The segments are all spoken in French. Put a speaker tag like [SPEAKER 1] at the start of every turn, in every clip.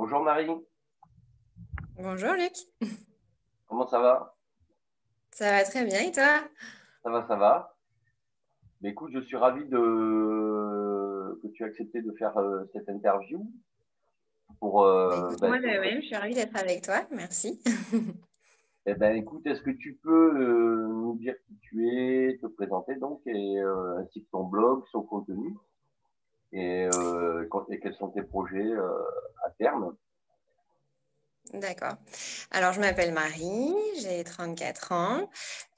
[SPEAKER 1] Bonjour Marie.
[SPEAKER 2] Bonjour Luc.
[SPEAKER 1] Comment ça va?
[SPEAKER 2] Ça va très bien et toi?
[SPEAKER 1] Ça va, ça va. Mais écoute, je suis ravi de que tu aies accepté de faire euh, cette interview.
[SPEAKER 2] Pour, euh, bah, moi de même, je suis ravie d'être avec toi. Merci.
[SPEAKER 1] eh ben, écoute, est-ce que tu peux euh, nous dire qui tu es, te présenter donc, et ainsi que ton blog, son contenu, et, et quels sont tes projets à terme?
[SPEAKER 2] D'accord. Alors, je m'appelle Marie, j'ai 34 ans.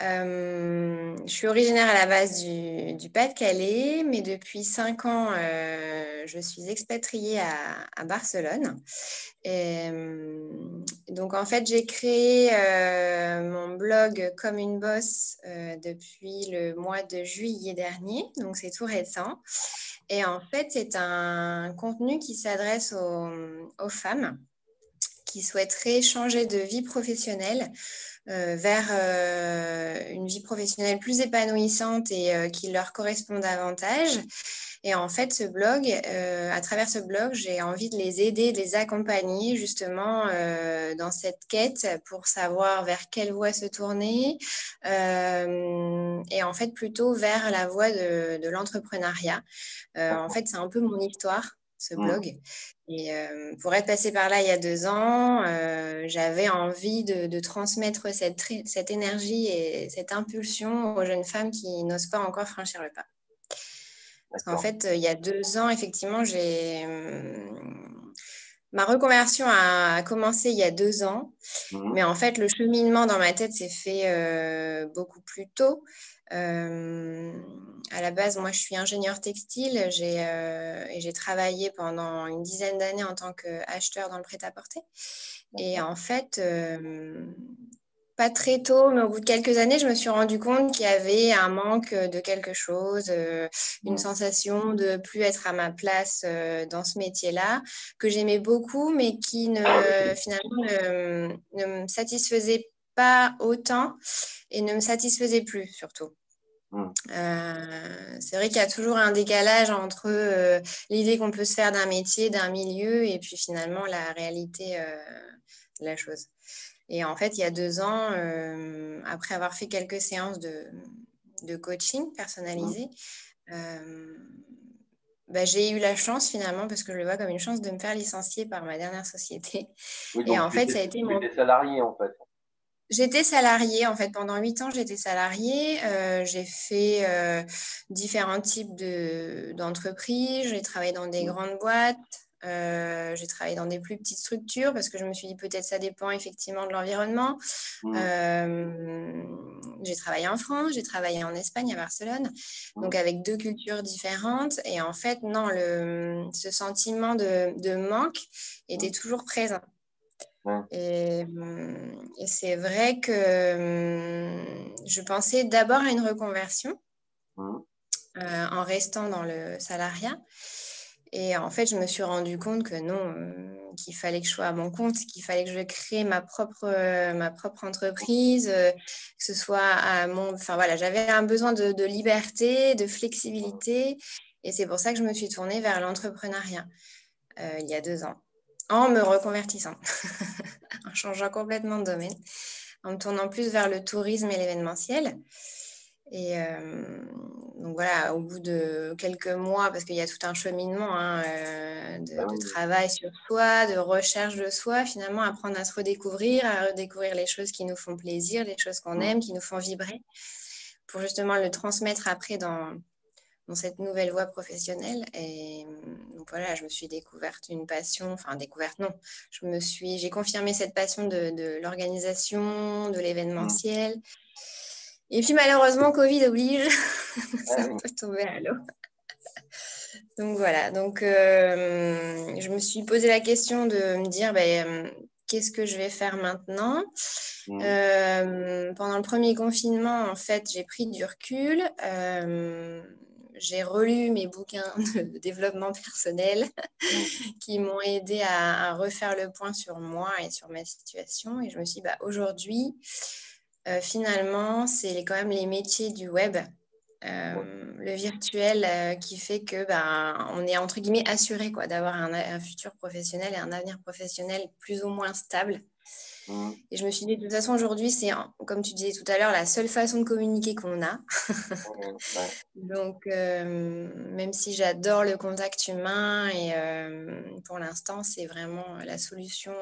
[SPEAKER 2] Euh, je suis originaire à la base du, Pas-de-Calais, mais depuis 5 ans, euh, je suis expatriée à, Barcelone. Euh, donc, en fait, j'ai créé mon blog comme une bosse depuis le mois de juillet dernier, donc c'est tout récent. Et en fait, c'est un contenu qui s'adresse aux femmes qui souhaiteraient changer de vie professionnelle vers euh, une vie professionnelle plus épanouissante et euh, qui leur correspond davantage. Et en fait, ce blog, à travers ce blog, j'ai envie de les aider, de les accompagner justement dans cette quête pour savoir vers quelle voie se tourner et en fait plutôt vers la voie de, de l'entrepreneuriat. en fait, c'est un peu mon histoire ce mmh. blog. Et euh, pour être passé par là il y a deux ans, euh, j'avais envie de, transmettre cette, cette, énergie et cette impulsion aux jeunes femmes qui n'osent pas encore franchir le pas. Parce qu'en fait, il y a deux ans, effectivement, j'ai hum, ma reconversion a commencé il y a deux ans, mmh. mais en fait, le cheminement dans ma tête s'est fait euh, beaucoup plus tôt. Euh, à la base, moi, je suis ingénieur textile euh, et j'ai travaillé pendant une dizaine d'années en tant qu'acheteur dans le prêt-à-porter. Et en fait, euh, pas très tôt, mais au bout de quelques années, je me suis rendu compte qu'il y avait un manque de quelque chose, une sensation de plus être à ma place dans ce métier-là, que j'aimais beaucoup, mais qui ne, finalement ne, ne me satisfaisait pas autant et ne me satisfaisait plus surtout. Mmh. Euh, c'est vrai qu'il y a toujours un décalage entre euh, l'idée qu'on peut se faire d'un métier, d'un milieu, et puis finalement la réalité euh, de la chose. Et en fait, il y a deux ans, après avoir fait quelques séances de, de coaching personnalisé, mmh. bah, j'ai eu la chance finalement, parce que je le vois comme une chance, de me faire licencier par ma dernière société.
[SPEAKER 1] et en fait, ça a été mon. salarié en fait.
[SPEAKER 2] J'étais salariée, en fait, pendant huit ans, j'étais salariée. Euh, j'ai fait euh, différents types d'entreprises. j'ai travaillé dans des mmh. grandes boîtes. Euh, j'ai travaillé dans des plus petites structures parce que je me suis dit peut-être ça dépend effectivement de l'environnement. Mmh. j'ai travaillé en France, j'ai travaillé en Espagne, à Barcelone, mmh. donc avec deux cultures différentes. Et en fait, non, le, ce sentiment de, de manque était toujours présent. Et, hum, et c'est vrai que hum, je pensais d'abord à une reconversion mmh. euh, en restant dans le salariat. Et en fait, je me suis rendu compte que non, hum, qu'il fallait que je sois à mon compte, qu'il fallait que je crée ma propre, ma propre entreprise, euh, que ce soit à mon. Enfin voilà, j'avais un besoin de, de, liberté, de flexibilité. Et c'est pour ça que je me suis tournée vers l'entrepreneuriat euh, il y a deux ans en me reconvertissant, en changeant complètement de domaine, en me tournant plus vers le tourisme et l'événementiel. Et euh, donc voilà, au bout de quelques mois, parce qu'il y a tout un cheminement hein, euh, de, ah travail sur soi, de recherche de soi, finalement apprendre à se redécouvrir, à redécouvrir les choses qui nous font plaisir, les choses qu'on aime, qui nous font vibrer, pour justement le transmettre après dans, dans cette nouvelle voie professionnelle. Et euh, donc voilà, je me suis découverte une passion, enfin découverte non, je me suis, j'ai confirmé cette passion de, l'organisation, de l'événementiel. Et puis malheureusement, Covid oblige, ça ah peut tomber à l'eau. donc voilà, donc euh, je me suis posé la question de me dire, ben, euh, qu'est-ce que je vais faire maintenant? Mmh. Pendant le premier confinement, en fait, j'ai pris du recul j'ai relu mes bouquins de développement personnel qui m'ont aidé à, refaire le point sur moi et sur ma situation. Et je me suis dit, bah, aujourd'hui, euh, finalement, c'est quand même les métiers du web le virtuel qui fait que ben, on est entre guillemets assuré d'avoir un, futur professionnel et un avenir professionnel plus ou moins stable. Mmh. Et je me suis dit, de toute façon, aujourd'hui, c'est, comme tu disais tout à l'heure, la seule façon de communiquer qu'on a. Donc, même si j'adore le contact humain, et pour l'instant, c'est vraiment la solution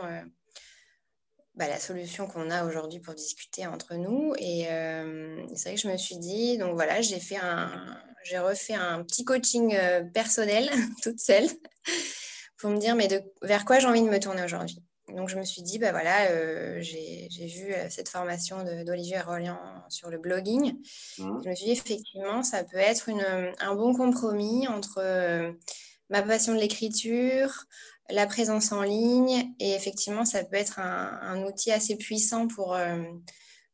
[SPEAKER 2] bah, la solution qu'on a aujourd'hui pour discuter entre nous. Et euh, c'est vrai que je me suis dit, donc voilà, j'ai fait un, j'ai refait un petit coaching euh, personnel toute seule pour me dire, mais de, vers quoi j'ai envie de me tourner aujourd'hui? Donc je me suis dit, bah voilà, euh, j'ai, vu cette formation d'Olivier Rollian sur le blogging. Mmh. Je me suis dit, effectivement, ça peut être une, un bon compromis entre ma passion de l'écriture, la présence en ligne. Et effectivement, ça peut être un, outil assez puissant pour, euh,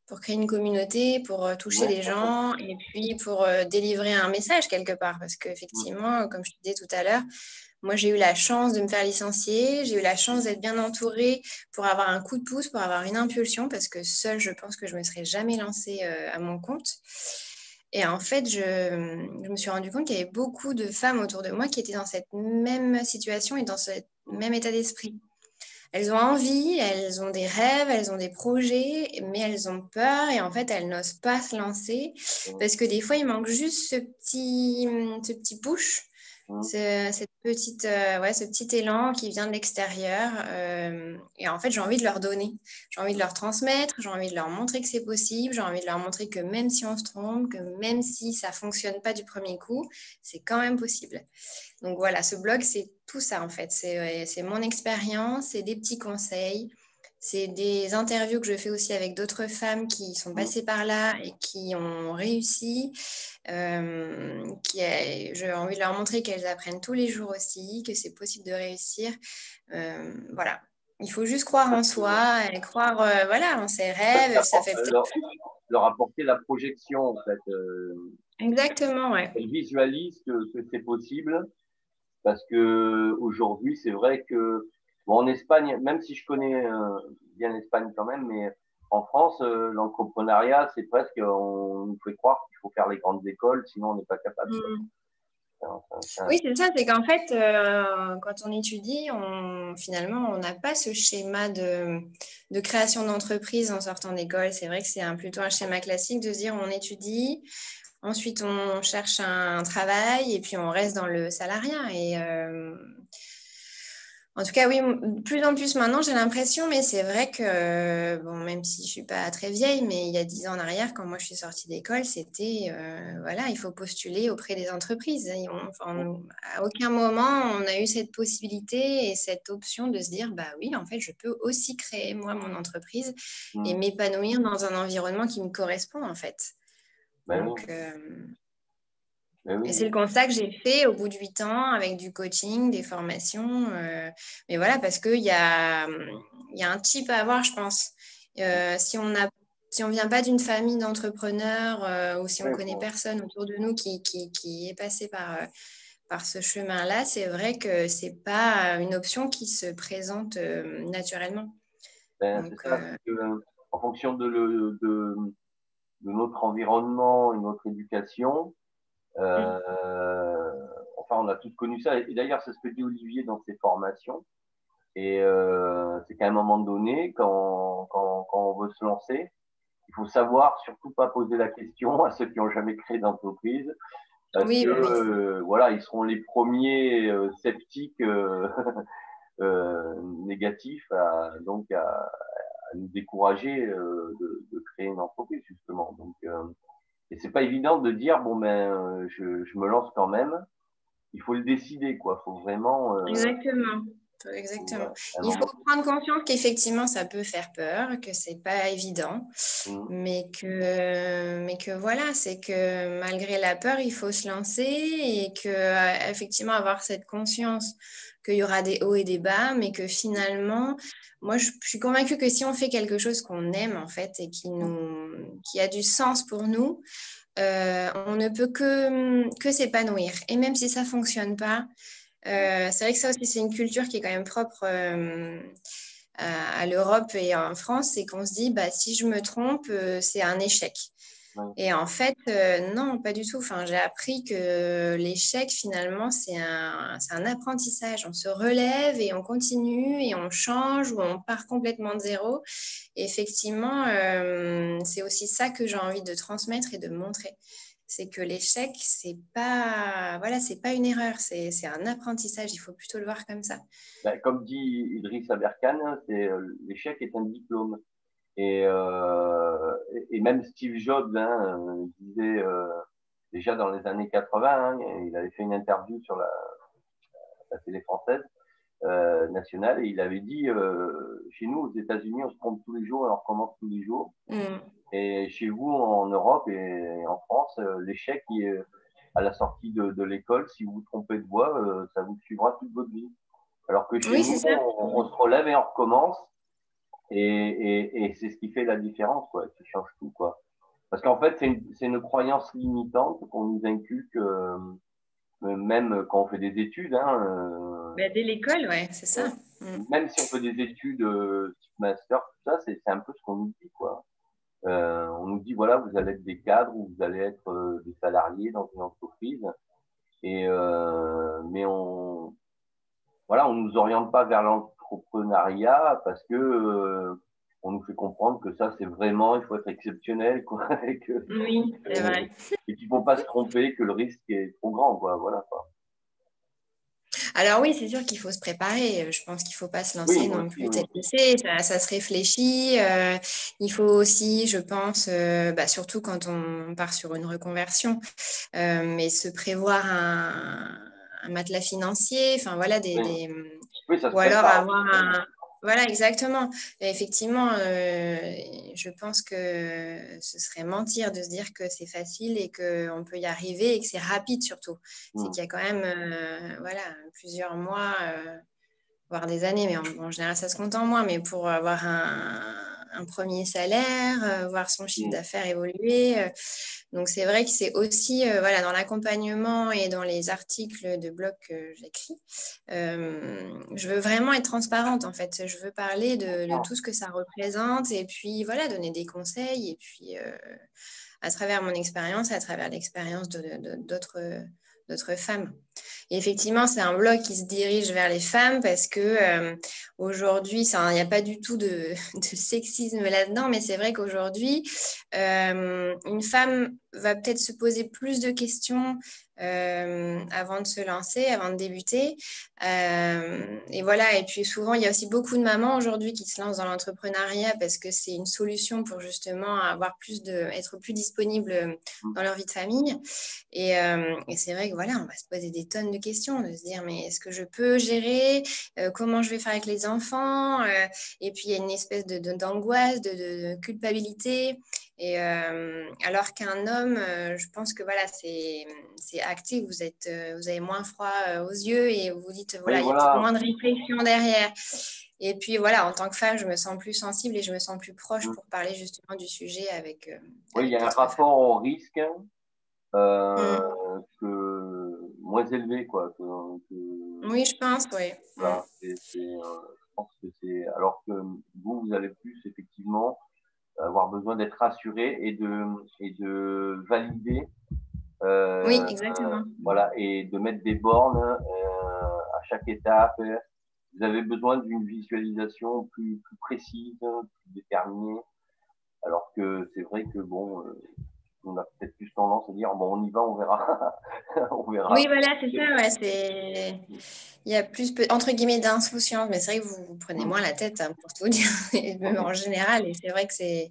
[SPEAKER 2] pour créer une communauté, pour euh, toucher les gens et puis pour euh, délivrer un message quelque part. Parce qu'effectivement, comme je te disais tout à l'heure, moi, j'ai eu la chance de me faire licencier, j'ai eu la chance d'être bien entourée pour avoir un coup de pouce, pour avoir une impulsion, parce que seule, je pense que je ne me serais jamais lancée à mon compte. Et en fait, je, me suis rendu compte qu'il y avait beaucoup de femmes autour de moi qui étaient dans cette même situation et dans ce même état d'esprit. Elles ont envie, elles ont des rêves, elles ont des projets, mais elles ont peur et en fait, elles n'osent pas se lancer parce que des fois, il manque juste ce petit, ce petit push Mmh. cette petite, euh, ouais, ce petit élan qui vient de l'extérieur. Euh, et en fait, j'ai envie de leur donner. J'ai envie de leur transmettre, j'ai envie de leur montrer que c'est possible, j'ai envie de leur montrer que même si on se trompe, que même si ça ne fonctionne pas du premier coup, c'est quand même possible. Donc voilà, ce blog, c'est tout ça en fait. C'est mon expérience, c'est des petits conseils. C'est des interviews que je fais aussi avec d'autres femmes qui sont mmh. passées par là et qui ont réussi. Euh, qui j'ai envie de leur montrer qu'elles apprennent tous les jours aussi, que c'est possible de réussir. Euh, voilà. Il faut juste croire en soi et croire euh, voilà, en ses rêves. Ça fait
[SPEAKER 1] leur, leur, apporter la projection, en fait.
[SPEAKER 2] Exactement, ouais.
[SPEAKER 1] Elles visualisent que, que c'est possible parce que aujourd'hui, c'est vrai que Bon, en Espagne, même si je connais euh, bien l'Espagne quand même, mais en France, euh, l'entrepreneuriat, c'est presque, on nous fait croire qu'il faut faire les grandes écoles, sinon on n'est pas capable. Mm.
[SPEAKER 2] Oui, c'est ça, c'est qu'en fait, euh, quand on étudie, on, finalement, on n'a pas ce schéma de, de création d'entreprise en sortant d'école. C'est vrai que c'est un, plutôt un schéma classique de se dire on étudie, ensuite on cherche un travail et puis on reste dans le salariat. Et en tout cas, oui, de plus en plus maintenant, j'ai l'impression, mais c'est vrai que, bon, même si je ne suis pas très vieille, mais il y a dix ans en arrière, quand moi je suis sortie d'école, c'était, euh, voilà, il faut postuler auprès des entreprises. à aucun moment, on a eu cette possibilité et cette option de se dire, bah oui, en fait, je peux aussi créer, moi, mon entreprise et m'épanouir dans un environnement qui me correspond, en fait. Bah Donc, euh, et c'est le constat que j'ai fait au bout de huit ans avec du coaching, des formations. Euh, mais voilà, parce qu'il y a, y a un type à avoir, je pense. Euh, si on a si on vient pas d'une famille d'entrepreneurs euh, ou si on ne connaît personne autour de nous qui, qui, qui est passé par, par ce chemin-là, c'est vrai que ce n'est pas une option qui se présente naturellement.
[SPEAKER 1] Ben, ça, en fonction de, le, de, de, notre environnement et notre éducation, euh, enfin, on a tous connu ça. Et d'ailleurs, c'est ce que dit Olivier dans ses formations. Et euh, c'est qu'à un moment donné, quand, quand, quand, on veut se lancer, il faut savoir surtout pas poser la question à ceux qui n'ont jamais créé d'entreprise. Parce que, euh, voilà, ils seront les premiers euh, sceptiques euh, euh, négatifs à, donc à, à nous décourager de, de, créer une entreprise, justement. Donc, et c'est pas évident de dire bon ben euh, je, je, me lance quand même. Il faut le décider quoi. Faut vraiment.
[SPEAKER 2] Euh, Exactement. Exactement. Il faut prendre conscience qu'effectivement, ça peut faire peur, que c'est pas évident, mmh. mais, que, mais que voilà, c'est que malgré la peur, il faut se lancer et que euh, effectivement avoir cette conscience qu'il y aura des hauts et des bas, mais que finalement, moi, je, suis convaincue que si on fait quelque chose qu'on aime en fait et qui, nous, qui a du sens pour nous, euh, on ne peut que, s'épanouir. Et même si ça ne fonctionne pas, euh, c'est vrai que ça aussi, c'est une culture qui est quand même propre euh, à, l'Europe et en France, c'est qu'on se dit, bah, si je me trompe, c'est un échec. Et en fait, euh, non, pas du tout. Enfin, j'ai appris que l'échec, finalement, c'est un, un, apprentissage. On se relève et on continue et on change ou on part complètement de zéro. Et effectivement, euh, c'est aussi ça que j'ai envie de transmettre et de montrer. C'est que l'échec, c'est pas, voilà, c'est pas une erreur, c'est un apprentissage. Il faut plutôt le voir comme ça.
[SPEAKER 1] Ben, comme dit Idriss Aberkan, euh, l'échec est un diplôme. Euh, et, et, même Steve Jobs hein, euh, disait euh, déjà dans les années 80, hein, il avait fait une interview sur la, la télé française euh, nationale et il avait dit chez nous aux États-Unis on se trompe tous les jours et on recommence tous les jours. Mm. Et chez vous en Europe et en France, l'échec à la sortie de, de l'école, si vous vous trompez de voie, ça vous suivra toute votre vie. Alors que chez nous, on, on, se relève et on recommence. Et, et, et c'est ce qui fait la différence, quoi, qui change tout, quoi. Parce qu'en fait, c'est une, une, croyance limitante qu'on nous inculque, euh, même quand on fait des études. Hein,
[SPEAKER 2] euh, bah, dès l'école, ouais, c'est ça.
[SPEAKER 1] Mm. Même si on fait des études euh, master, tout ça, c'est un peu ce qu'on nous dit, quoi. Euh, on nous dit, voilà, vous allez être des cadres ou vous allez être euh, des salariés dans une entreprise. Et, mais on, voilà, on nous oriente pas vers l'entreprise l'entrepreneuriat parce que euh, on nous fait comprendre que ça, c'est vraiment, il faut être exceptionnel, quoi, et que,
[SPEAKER 2] oui, c'est vrai.
[SPEAKER 1] et qu'il faut pas se tromper, que le risque est trop grand, quoi, voilà. Quoi.
[SPEAKER 2] Alors oui, c'est sûr qu'il faut se préparer. Je pense qu'il ne faut pas se lancer non plus tête ça, ça, se réfléchit. Euh, il faut aussi, je pense, euh, bah, surtout quand on part sur une reconversion, mais se prévoir un, un matelas financier, enfin voilà, des, ou alors avoir un. Voilà, exactement. effectivement, euh, je pense que ce serait mentir de se dire que c'est facile et qu'on peut y arriver et que c'est rapide surtout. C'est mmh. qu'il y a quand même euh, voilà, plusieurs mois, euh, voire des années, mais en, général, ça se compte en mois, mais pour avoir un, un premier salaire, euh, voir son chiffre mmh. d'affaires évoluer. Euh. donc c'est vrai que c'est aussi euh, voilà, dans l'accompagnement et dans les articles de blog que j'écris, je veux vraiment être transparente en fait. Je veux parler de, tout ce que ça représente et puis voilà, donner des conseils et puis à travers mon expérience, à travers l'expérience d'autres d'autres femmes. Et effectivement, c'est un blog qui se dirige vers les femmes parce que euh, aujourd'hui, il n'y a pas du tout de, sexisme là-dedans, mais c'est vrai qu'aujourd'hui, euh, une femme va peut-être se poser plus de questions euh, avant de se lancer, avant de débuter. Euh, et voilà, et puis souvent, il y a aussi beaucoup de mamans aujourd'hui qui se lancent dans l'entrepreneuriat parce que c'est une solution pour justement avoir plus de, être plus disponible dans leur vie de famille. Et, euh, c'est vrai que voilà, on va se poser des tonnes de questions, de se dire, mais est-ce que je peux gérer? Comment je vais faire avec les enfants? Et puis, il y a une espèce de, d'angoisse, de, de, culpabilité. Et alors qu'un homme, je pense que voilà, c'est acté, vous, êtes, euh, vous avez moins froid euh, aux yeux et vous dites, voilà, il y a moins de réflexion derrière. Et puis voilà, en tant que femme, je me sens plus sensible et je me sens plus proche mm. pour parler justement du sujet avec. Euh,
[SPEAKER 1] oui, il y a un rapport au risque mm. que moins élevé, quoi.
[SPEAKER 2] Oui, je pense, oui.
[SPEAKER 1] je pense que c'est. Alors que vous, vous allez plus effectivement avoir besoin d'être rassuré et de, et de valider
[SPEAKER 2] euh, oui, exactement.
[SPEAKER 1] voilà, et de mettre des bornes euh, à chaque étape. Vous avez besoin d'une visualisation plus, plus précise, plus déterminée. Alors que c'est vrai que bon, euh, on a peut-être plus tendance à dire bon, on y va, on verra.
[SPEAKER 2] on verra. Oui, voilà, c'est ça. Ouais. Il y a plus, entre guillemets, d'insouciance, mais c'est vrai que vous, vous prenez mm. moins la tête hein, pour tout dire, même en général. Et c'est vrai que c'est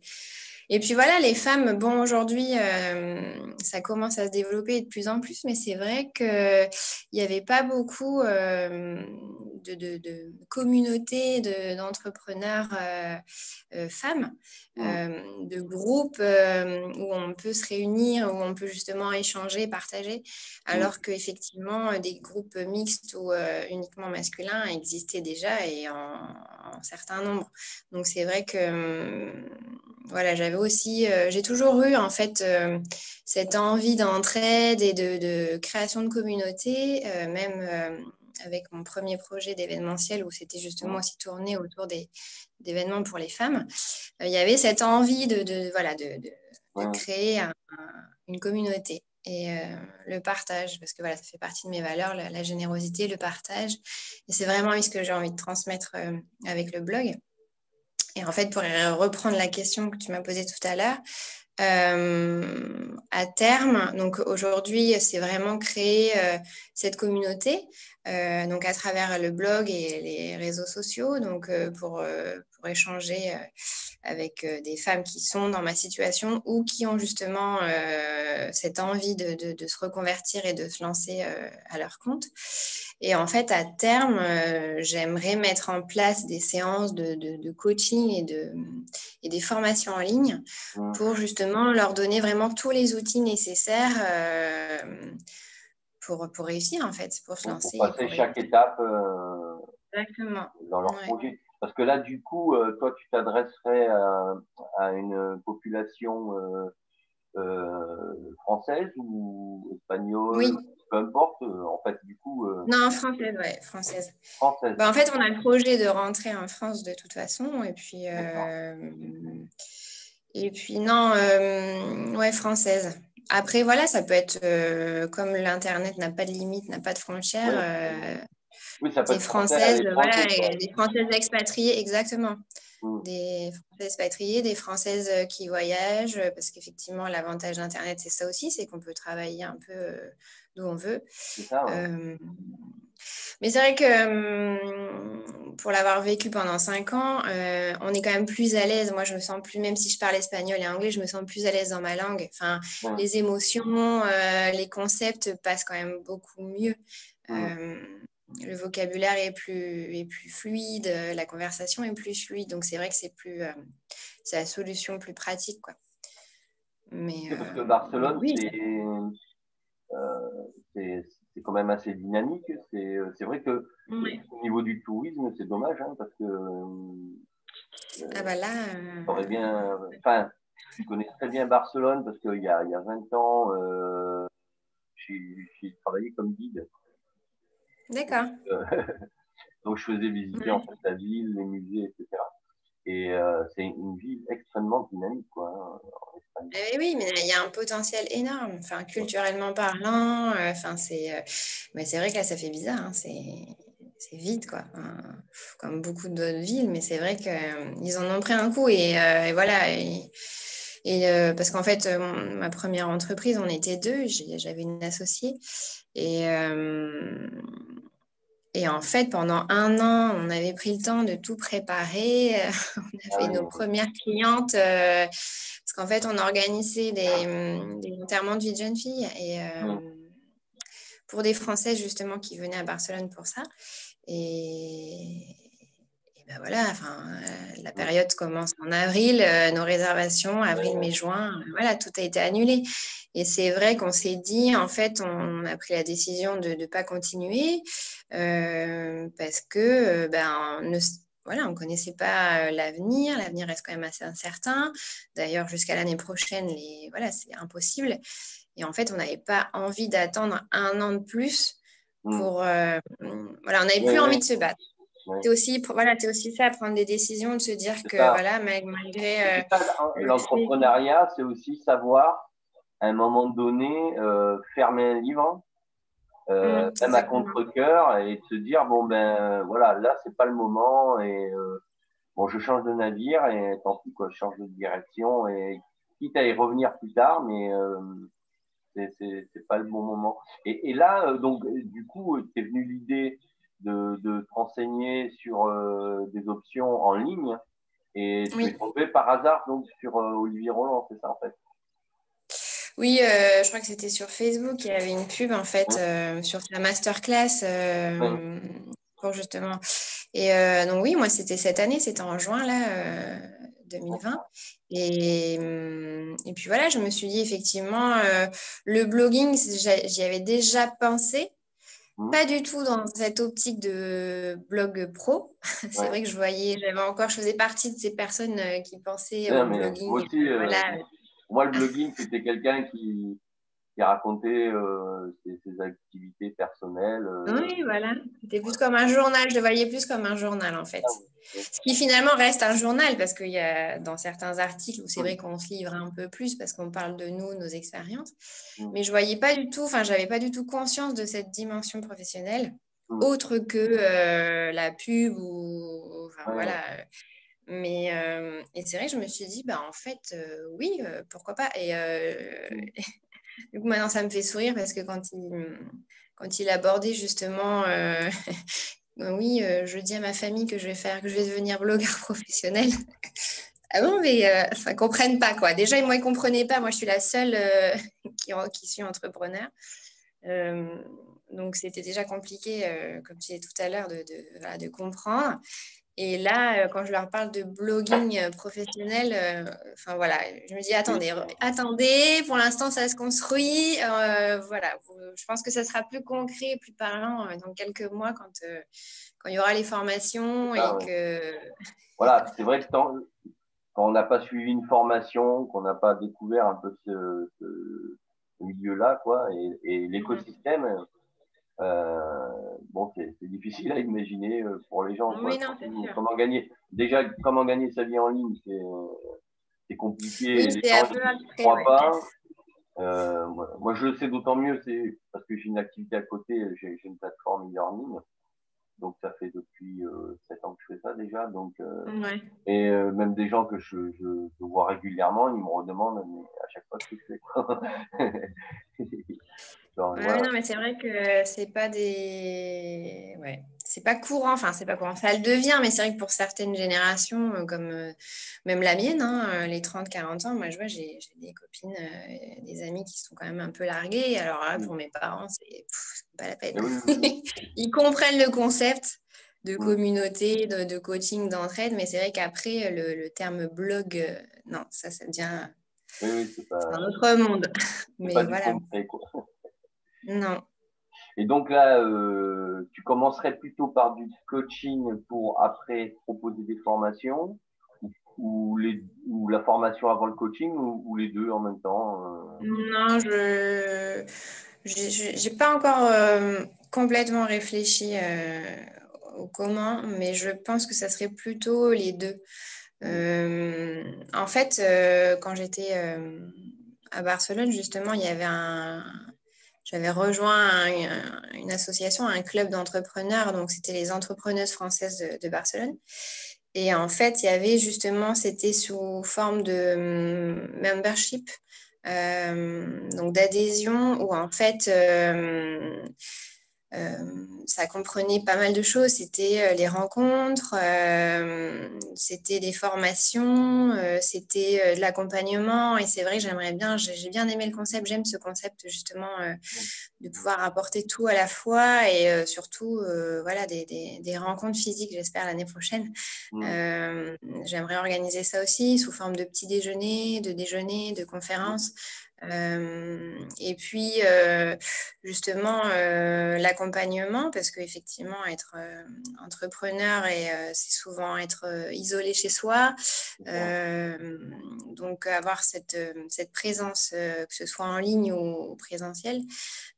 [SPEAKER 2] et puis voilà, les femmes, bon, aujourd'hui, euh, ça commence à se développer de plus en plus, mais c'est vrai qu'il n'y avait pas beaucoup euh, de, de, de, communautés d'entrepreneurs euh, femmes, de groupes où on peut se réunir, où on peut justement échanger, partager, alors qu'effectivement, des groupes mixtes ou uniquement masculins existaient déjà et en, en certain nombre. Donc c'est vrai que voilà, j'avais aussi, euh, j'ai toujours eu en fait euh, cette envie d'entraide et de, création de communauté, euh, même avec mon premier projet d'événementiel où c'était justement aussi tourné autour des, d'événements pour les femmes. il y avait cette envie de, voilà, de, de créer une communauté et euh, le partage, parce que voilà, ça fait partie de mes valeurs, la, générosité, le partage. Et c'est vraiment ce que j'ai envie de transmettre euh, avec le blog. Et en fait, pour reprendre la question que tu m'as posée tout à l'heure, euh, à terme, donc aujourd'hui, c'est vraiment créer cette communauté, donc à travers le blog et les réseaux sociaux, donc pour, pour échanger avec des femmes qui sont dans ma situation ou qui ont justement cette envie de, de, se reconvertir et de se lancer à leur compte. Et en fait, à terme, j'aimerais mettre en place des séances de, de coaching et, de, et des formations en ligne pour justement leur donner vraiment tous les outils nécessaires pour, pour réussir, en fait, pour se lancer.
[SPEAKER 1] Pour passer chaque étape
[SPEAKER 2] Exactement.
[SPEAKER 1] dans leur projet. Parce que là, du coup, euh, toi, tu t'adresserais à, une population euh, euh, française ou espagnole
[SPEAKER 2] oui.
[SPEAKER 1] Peu importe, en fait, du coup.
[SPEAKER 2] Non, française, ouais, française. française. Bah, en fait, on a le projet de rentrer en France de toute façon. Et puis, et puis non, ouais, française. Après, voilà, ça peut être comme l'Internet n'a pas de limite, n'a pas de frontières. Oui, ça peut des françaises, voilà, des françaises expatriées, exactement. Mm. Des françaises expatriées, des françaises euh, qui voyagent, euh, parce qu'effectivement, l'avantage d'Internet, c'est ça aussi, c'est qu'on peut travailler un peu euh, d'où on veut. Ça, mais c'est vrai que pour l'avoir vécu pendant cinq ans, on est quand même plus à l'aise. Moi, je me sens plus, même si je parle espagnol et anglais, je me sens plus à l'aise dans ma langue. Enfin, les émotions, les concepts passent quand même beaucoup mieux le vocabulaire est plus, est plus fluide, la conversation est plus fluide. Donc, c'est vrai que c'est plus, euh, c'est la solution plus pratique. Quoi.
[SPEAKER 1] Mais, parce que euh, Barcelone, euh, c'est, quand même assez dynamique. C'est, vrai que au niveau du tourisme, c'est dommage hein, parce que.
[SPEAKER 2] ah bah là.
[SPEAKER 1] bien. Enfin, je connais très bien Barcelone parce qu'il y a, il y a 20 ans, j'ai travaillé comme guide.
[SPEAKER 2] D'accord.
[SPEAKER 1] Euh, donc, je faisais visiter en fait la ville, les musées, etc. Et euh, c'est une ville extrêmement dynamique, quoi.
[SPEAKER 2] Hein, eh oui, mais il y a un potentiel énorme, enfin, culturellement parlant. Euh, enfin, c'est, mais c'est vrai que là, ça fait bizarre. Hein, c'est, c'est vide, quoi. comme beaucoup d'autres villes, mais c'est vrai qu'ils en ont pris un coup et, voilà. Et, et parce qu'en fait, ma première entreprise, on était deux. J'avais une associée et et en fait, pendant un an, on avait pris le temps de tout préparer. on avait nos premières clientes euh, parce qu'en fait, on organisait des, des, enterrements de vie de jeunes filles et euh, pour des Françaises justement qui venaient à Barcelone pour ça. Et, ben voilà, enfin, euh, la période commence en avril, nos réservations, avril, mai, juin, voilà, tout a été annulé. Et c'est vrai qu'on s'est dit, en fait, on a pris la décision de ne pas continuer euh, parce que euh, ben, on ne voilà, on connaissait pas euh, l'avenir. L'avenir reste quand même assez incertain. D'ailleurs, jusqu'à l'année prochaine, les, voilà, c'est impossible. Et en fait, on n'avait pas envie d'attendre un an de plus mmh. pour. voilà, on n'avait plus envie de se battre. C'est aussi, voilà, aussi ça, prendre des décisions, de se dire que voilà, malgré.
[SPEAKER 1] L'entrepreneuriat, c'est aussi savoir à un moment donné, euh, fermer un livre, euh, mmh, même à contre-coeur, et se dire bon ben voilà, là c'est pas le moment, et euh, bon je change de navire, et tant pis quoi, je change de direction, et quitte à y revenir plus tard, mais euh, c'est pas le bon moment. Et, et là, euh, donc du coup, t'es venu l'idée de, de te renseigner sur euh, des options en ligne, et tu es tombé par hasard donc sur Olivier Roland, c'est ça en fait?
[SPEAKER 2] Oui, euh, je crois que c'était sur Facebook. Il y avait une pub en fait euh, sur la masterclass euh, pour justement. Et donc oui, moi c'était cette année, c'était en juin là 2020. Et, et, puis voilà, je me suis dit effectivement le blogging, j'y avais déjà pensé. Mmh. Pas du tout dans cette optique de blog pro. C'est vrai que je voyais, j'avais encore, je faisais partie de ces personnes qui pensaient au blogging.
[SPEAKER 1] voilà, moi, le blogging, c'était quelqu'un qui, qui racontait euh, ses, ses, activités personnelles.
[SPEAKER 2] Euh. Oui, voilà. C'était plus comme un journal. Je le voyais plus comme un journal, en fait. Ce qui finalement reste un journal, parce qu'il y a dans certains articles où c'est vrai qu'on se livre un peu plus parce qu'on parle de nous, nos expériences. Mais je voyais pas du tout, enfin, j'avais pas du tout conscience de cette dimension professionnelle, autre que euh, la pub ou. Enfin, voilà. Mais euh, et c'est vrai que je me suis dit, bah, en fait, euh, oui, pourquoi pas. Et. du coup, maintenant, ça me fait sourire parce que quand il, abordait justement Euh, oui, euh, je dis à ma famille que je vais je devenir blogueur professionnel. ah bon, mais euh, enfin, ils comprennent pas quoi. Déjà, moi, ils comprenaient pas. Moi, je suis la seule qui, qui, suis entrepreneur. donc, c'était déjà compliqué, comme tu disais tout à l'heure, de, comprendre. Et là, quand je leur parle de blogging professionnel, enfin voilà, je me dis attendez, attendez, pour l'instant ça se construit. voilà, je pense que ça sera plus concret, et plus parlant dans quelques mois quand, quand il y aura les formations et ah que.
[SPEAKER 1] Voilà, c'est vrai que quand on n'a pas suivi une formation, qu'on n'a pas découvert un peu ce, milieu-là, quoi, et, et l'écosystème. Euh, bon, c'est difficile à imaginer euh, pour les gens. comment gagner Déjà, comment gagner sa vie en ligne, c'est compliqué. les gens ne croient pas. Euh, moi, je le sais d'autant mieux, c'est parce que j'ai une activité à côté, j'ai une plateforme e-learning. Donc, ça fait depuis euh, 7 ans que je fais ça déjà. Donc, euh, Et même des gens que je, je, je, vois régulièrement, ils me redemandent mais à chaque fois ce que je
[SPEAKER 2] fais. non, mais c'est vrai que c'est pas des. Ouais. C'est pas courant, enfin, c'est pas courant. Ça le devient, mais c'est vrai que pour certaines générations, euh, comme euh, même la mienne, hein, euh, les 30-40 ans, moi, je vois, j'ai des copines, des amis qui sont quand même un peu largués. Alors là, pour mes parents, c'est pas la peine. Ils comprennent le concept de communauté, de, coaching, d'entraide, mais c'est vrai qu'après, le, terme blog, non, ça, ça devient. c'est un autre monde. Mais voilà. Non.
[SPEAKER 1] Et donc là, euh, tu commencerais plutôt par du coaching pour après proposer des formations ou, les, ou la formation avant le coaching ou, les deux en même temps
[SPEAKER 2] euh? Non, je n'ai pas encore euh, complètement réfléchi au comment, mais je pense que ça serait plutôt les deux. en fait, quand j'étais à Barcelone, justement, il y avait un, j'avais rejoint une association, un club d'entrepreneurs, donc c'était les entrepreneuses françaises de, Barcelone. Et en fait, il y avait justement, c'était sous forme de hum, membership, euh, donc d'adhésion, où en fait, euh, ça comprenait pas mal de choses. C'était euh, les rencontres, euh, c'était des formations, c'était de l'accompagnement. Et c'est vrai j'aimerais bien, j'ai bien aimé le concept, j'aime ce concept justement de pouvoir apporter tout à la fois et surtout voilà, des, des, rencontres physiques, j'espère, l'année prochaine. j'aimerais organiser ça aussi sous forme de petits déjeuners, de déjeuners, de conférences. Euh, et puis, euh, justement, euh, l'accompagnement, parce qu'effectivement, être entrepreneur, et c'est souvent être isolé chez soi. donc, avoir cette, cette présence, que ce soit en ligne ou, présentiel.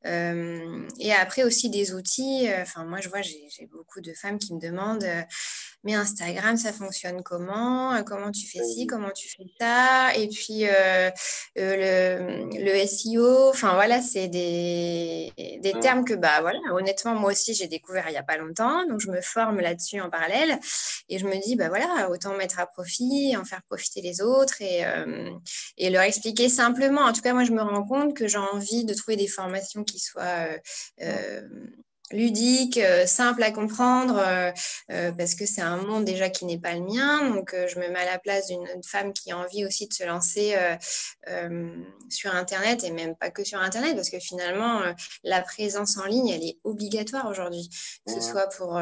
[SPEAKER 2] et après aussi des outils. Enfin, moi, je vois, j'ai beaucoup de femmes qui me demandent mais Instagram, ça fonctionne comment? Comment tu fais ci? Comment tu fais ça? Et puis le le SEO, enfin voilà, c'est des, des termes que, bah voilà, honnêtement, moi aussi, j'ai découvert il n'y a pas longtemps, donc je me forme là-dessus en parallèle. Et je me dis, bah voilà, autant mettre à profit, en faire profiter les autres et, euh, et leur expliquer simplement. En tout cas, moi, je me rends compte que j'ai envie de trouver des formations qui soient euh, euh, ludique, euh, simple à comprendre, euh, euh, parce que c'est un monde déjà qui n'est pas le mien. Donc, je me mets à la place d'une femme qui a envie aussi de se lancer sur Internet, et même pas que sur Internet, parce que finalement, la présence en ligne, elle est obligatoire aujourd'hui, que ce soit pour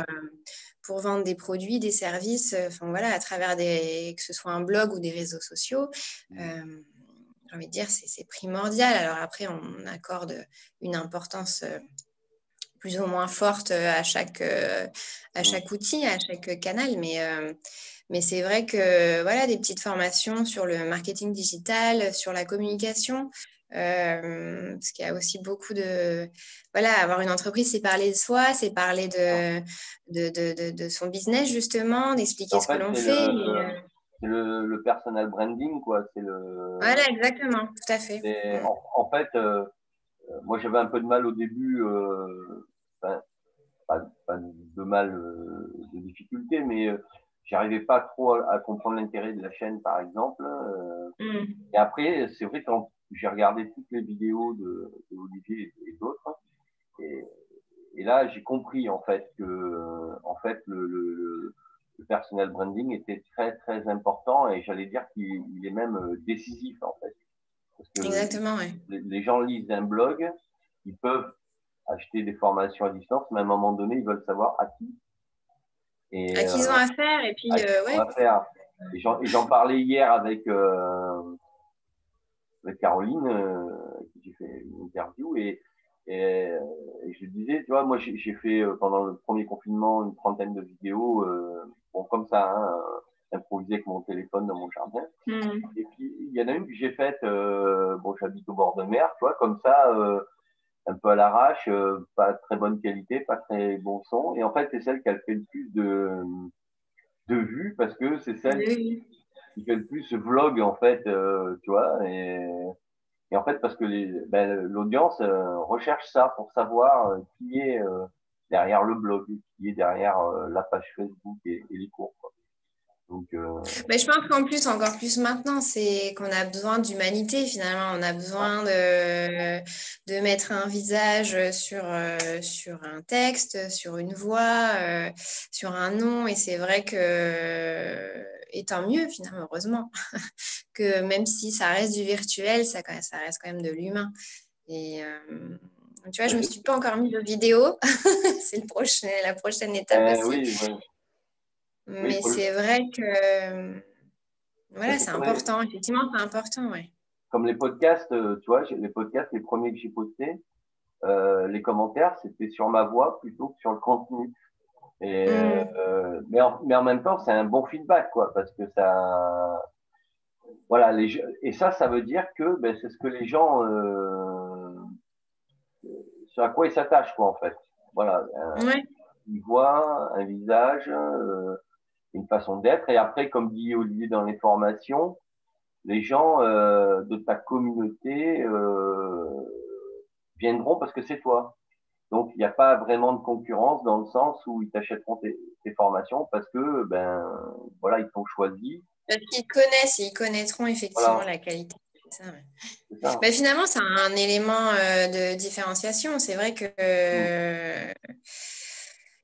[SPEAKER 2] pour vendre des produits, des services, enfin voilà, à travers des, que ce soit un blog ou des réseaux sociaux. j'ai envie de dire, c'est primordial. Alors après, on accorde une importance plus ou moins forte euh, à chaque, euh, à chaque outil, à chaque canal. Mais, euh, mais c'est vrai que voilà, des petites formations sur le marketing digital, sur la communication, parce qu'il y a aussi beaucoup de... Voilà, avoir une entreprise, c'est parler de soi, c'est parler de, de, de, son business, justement, d'expliquer ce que l'on fait.
[SPEAKER 1] C'est le, le, personal branding, quoi. Le...
[SPEAKER 2] Voilà, exactement, tout à fait.
[SPEAKER 1] En, fait, moi, j'avais un peu de mal au début, pas, pas, de mal, de difficulté, mais j'arrivais pas trop à, comprendre l'intérêt de la chaîne, par exemple. Euh, mm. Et après, c'est vrai quand j'ai regardé toutes les vidéos de, de Olivier et, d'autres, et, et, là, j'ai compris en fait que, en fait, le, le, le personnel branding était très très important et j'allais dire qu'il est même euh, décisif en fait.
[SPEAKER 2] Parce que Exactement, oui.
[SPEAKER 1] les, les gens lisent un blog, ils peuvent acheter des formations à distance, mais à un moment donné, ils veulent savoir à qui
[SPEAKER 2] et, à qui ils ont euh, affaire et puis euh, ouais.
[SPEAKER 1] Et j'en parlais hier avec, euh, avec Caroline, euh, qui j'ai fait une interview et, et, je disais, tu vois, moi j'ai fait pendant le premier confinement une trentaine de vidéos, bon comme ça, hein, improvisé avec mon téléphone dans mon jardin. Hmm. Et puis il y en a une que j'ai faite, bon j'habite au bord de mer, tu vois, comme ça un peu à l'arrache, euh, pas très bonne qualité, pas très bon son. Et en fait, c'est celle qui a fait le plus de, de vues parce que c'est celle qui fait le plus vlog, en fait, euh, tu vois. Et, et, en fait, parce que ben, l'audience euh, recherche ça pour savoir qui est derrière le blog, qui est derrière la page Facebook et, et les cours.
[SPEAKER 2] Euh, Mais je pense qu'en plus, encore plus maintenant, c'est qu'on a besoin d'humanité finalement. On a besoin de, de mettre un visage sur, euh, sur un texte, sur une voix, euh, sur un nom. Et c'est vrai que, et tant mieux finalement, heureusement, que même si ça reste du virtuel, ça, ça reste quand même de l'humain. Et tu vois, je ne me suis pas encore mis de vidéo. c'est prochain, la prochaine étape.
[SPEAKER 1] aussi. Oui,
[SPEAKER 2] mais c'est vrai que voilà, c'est important. Effectivement, c'est important, ouais.
[SPEAKER 1] Comme les podcasts, euh, tu vois, les podcasts, les premiers que j'ai postés, euh, les commentaires, c'était sur ma voix plutôt que sur le contenu. Et, mm. euh, mais, en, mais en même temps, c'est un bon feedback, quoi, parce que ça, voilà, les, et ça, ça veut dire que ben, c'est ce que les gens, euh, sur à quoi ils s'attachent, quoi, en fait. Voilà.
[SPEAKER 2] ouais.
[SPEAKER 1] Ils voient un visage, euh, une façon d'être. Et après, comme dit Olivier dans les formations, les gens euh, de ta communauté euh, viendront parce que c'est toi. Donc, il n'y a pas vraiment de concurrence dans le sens où ils t'achèteront tes, formations parce que, ben, voilà, ils t'ont choisi.
[SPEAKER 2] Parce qu'ils connaissent et ils connaîtront effectivement la qualité. Ça, ben, finalement, c'est un élément euh, de différenciation. C'est vrai que. Mm.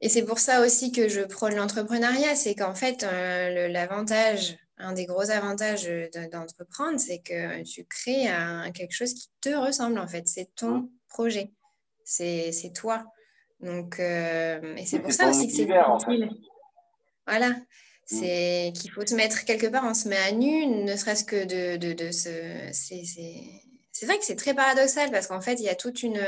[SPEAKER 2] Et c'est pour ça aussi que je prône l'entrepreneuriat, c'est qu'en fait, euh, l'avantage, un des gros avantages d'entreprendre, c'est que tu crées quelque chose qui te ressemble, en fait. C'est ton projet, c'est toi. Donc, euh, et c'est pour ça aussi que c'est difficile. Voilà, mmh. c'est qu'il faut se mettre quelque part, on se met à nu, ne serait-ce que de, de, de ce... C'est vrai que c'est très paradoxal parce qu'en fait, il y a toute une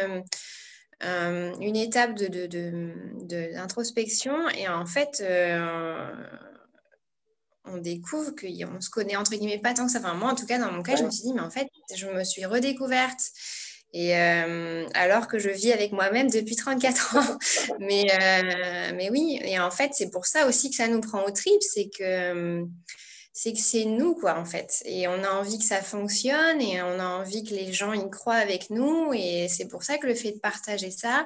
[SPEAKER 2] euh, une étape d'introspection de, de, et en fait, euh, on découvre qu'on se connaît entre guillemets pas tant que ça. Enfin, moi, en tout cas, dans mon cas, je me suis dit, mais en fait, je me suis redécouverte. Et euh, alors que je vis avec moi-même depuis 34 ans. mais, mais oui, et en fait, c'est pour ça aussi que ça nous prend au trip, c'est que c'est que c'est nous, quoi, en fait. Et on a envie que ça fonctionne et on a envie que les gens y croient avec nous. Et c'est pour ça que le fait de partager ça,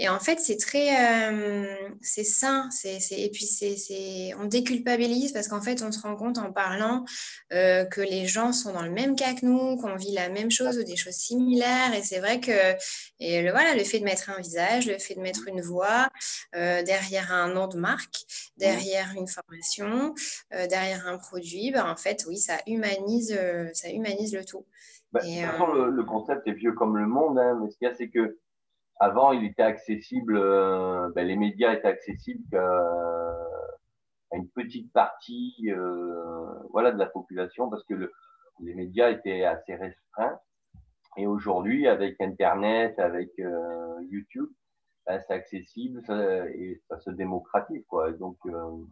[SPEAKER 2] et en fait, c'est très, euh, c'est sain. C'est, et puis, c'est, on déculpabilise parce qu'en fait, on se rend compte en parlant euh, que les gens sont dans le même cas que nous, qu'on vit la même chose ou des choses similaires. Et c'est vrai que, et le, voilà, le fait de mettre un visage, le fait de mettre une voix euh, derrière un nom de marque, derrière une formation, derrière un produit, ben, en fait, oui, ça humanise, ça humanise le tout.
[SPEAKER 1] Bah, de toute façon, le, concept est vieux comme le monde, hein, mais ce qu'il y a, c'est que avant, il était accessible, euh, ben, les médias étaient accessibles à une petite partie euh, voilà, de la population parce que le, les médias étaient assez restreints. Et aujourd'hui, avec Internet, avec euh, YouTube, ben, c'est accessible ça, et ça se démocratise. Quoi. Et donc, euh,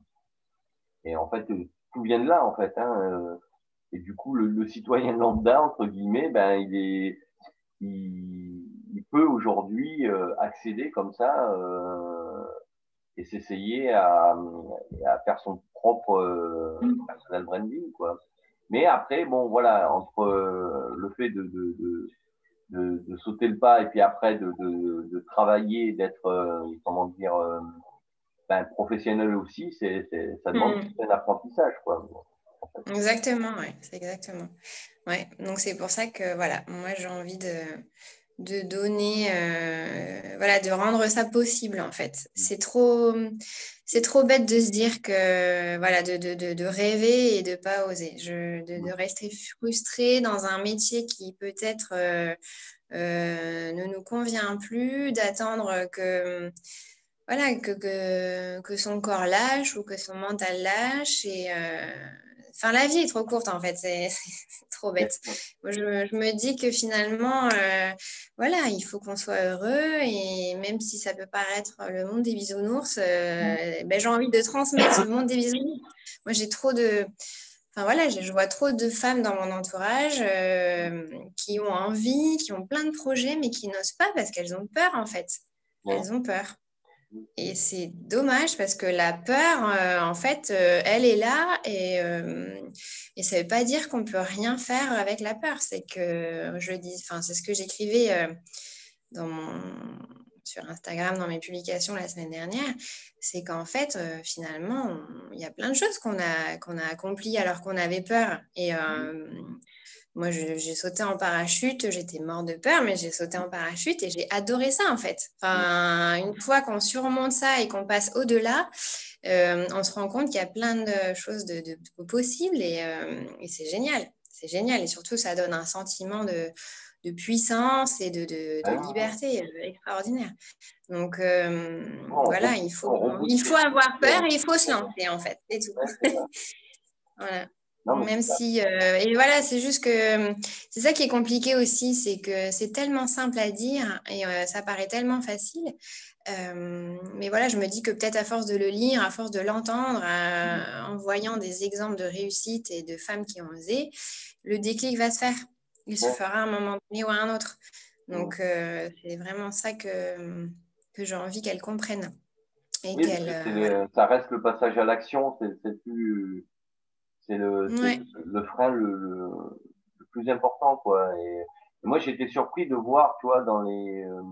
[SPEAKER 1] et en fait, tout vient de là, en fait. Hein, et du coup, le, le, citoyen lambda, entre guillemets, ben, il est il, peut aujourd'hui accéder comme ça et s'essayer à, à, faire son propre mm. personal branding, quoi. Mais après, bon, voilà, entre le fait de, de, de de, de, sauter le pas et puis après de, de, de travailler, d'être, euh, comment dire, euh, ben, professionnel aussi, c'est, ça demande mm. un apprentissage. Quoi.
[SPEAKER 2] Exactement, oui, c'est exactement. Ouais, donc c'est pour ça que voilà, moi j'ai envie de, de donner, euh, voilà, de rendre ça possible en fait. Mm. C'est trop, c'est trop bête de se dire que, voilà, de, de, de rêver et de pas oser, je, de, rester frustré dans un métier qui peut-être euh, euh, ne nous convient plus, d'attendre que, voilà, que, que, que, son corps lâche ou que son mental lâche et Enfin, la vie est trop courte en fait, c'est trop bête. Moi, je, me dis que finalement, euh, voilà, il faut qu'on soit heureux et même si ça peut paraître le monde des bisounours, euh, ben, j'ai envie de transmettre le monde des bisounours. Moi, j'ai trop de. Enfin voilà, je vois trop de femmes dans mon entourage euh, qui ont envie, qui ont plein de projets, mais qui n'osent pas parce qu'elles ont peur en fait. Elles ont peur. Et c'est dommage parce que la peur, euh, en fait, euh, elle est là et, euh, ça ne veut pas dire qu'on ne peut rien faire avec la peur. C'est que je dis, enfin, c'est ce que j'écrivais sur Instagram dans mes publications la semaine dernière, c'est qu'en fait, finalement, il y a plein de choses qu'on a, qu'on a accomplies alors qu'on avait peur. Et, moi, j'ai sauté en parachute, j'étais mort de peur, mais j'ai sauté en parachute et j'ai adoré ça en fait. Enfin, une fois qu'on surmonte ça et qu'on passe au-delà, euh, on se rend compte qu'il y a plein de choses de, possibles euh, et, c'est génial. C'est génial et surtout, ça donne un sentiment de, puissance et de, ah. liberté euh, extraordinaire. Donc voilà, il faut, il faut avoir peur et il faut se lancer en fait, c'est tout. voilà. Même si, euh, et voilà, c'est juste que c'est ça qui est compliqué aussi, c'est que c'est tellement simple à dire et euh, ça paraît tellement facile. Euh, mais voilà, je me dis que peut-être à force de le lire, à force de l'entendre, mmh. en voyant des exemples de réussite et de femmes qui ont osé, le déclic va se faire. Il se fera à un moment donné ou à un autre. Donc, c'est vraiment ça que, que j'ai envie qu'elle comprenne.
[SPEAKER 1] Et ça reste le passage à l'action, c'est plus c'est le, le frein le, le, plus important, quoi. Et, moi, j'étais surpris de voir, tu vois, dans les, euh,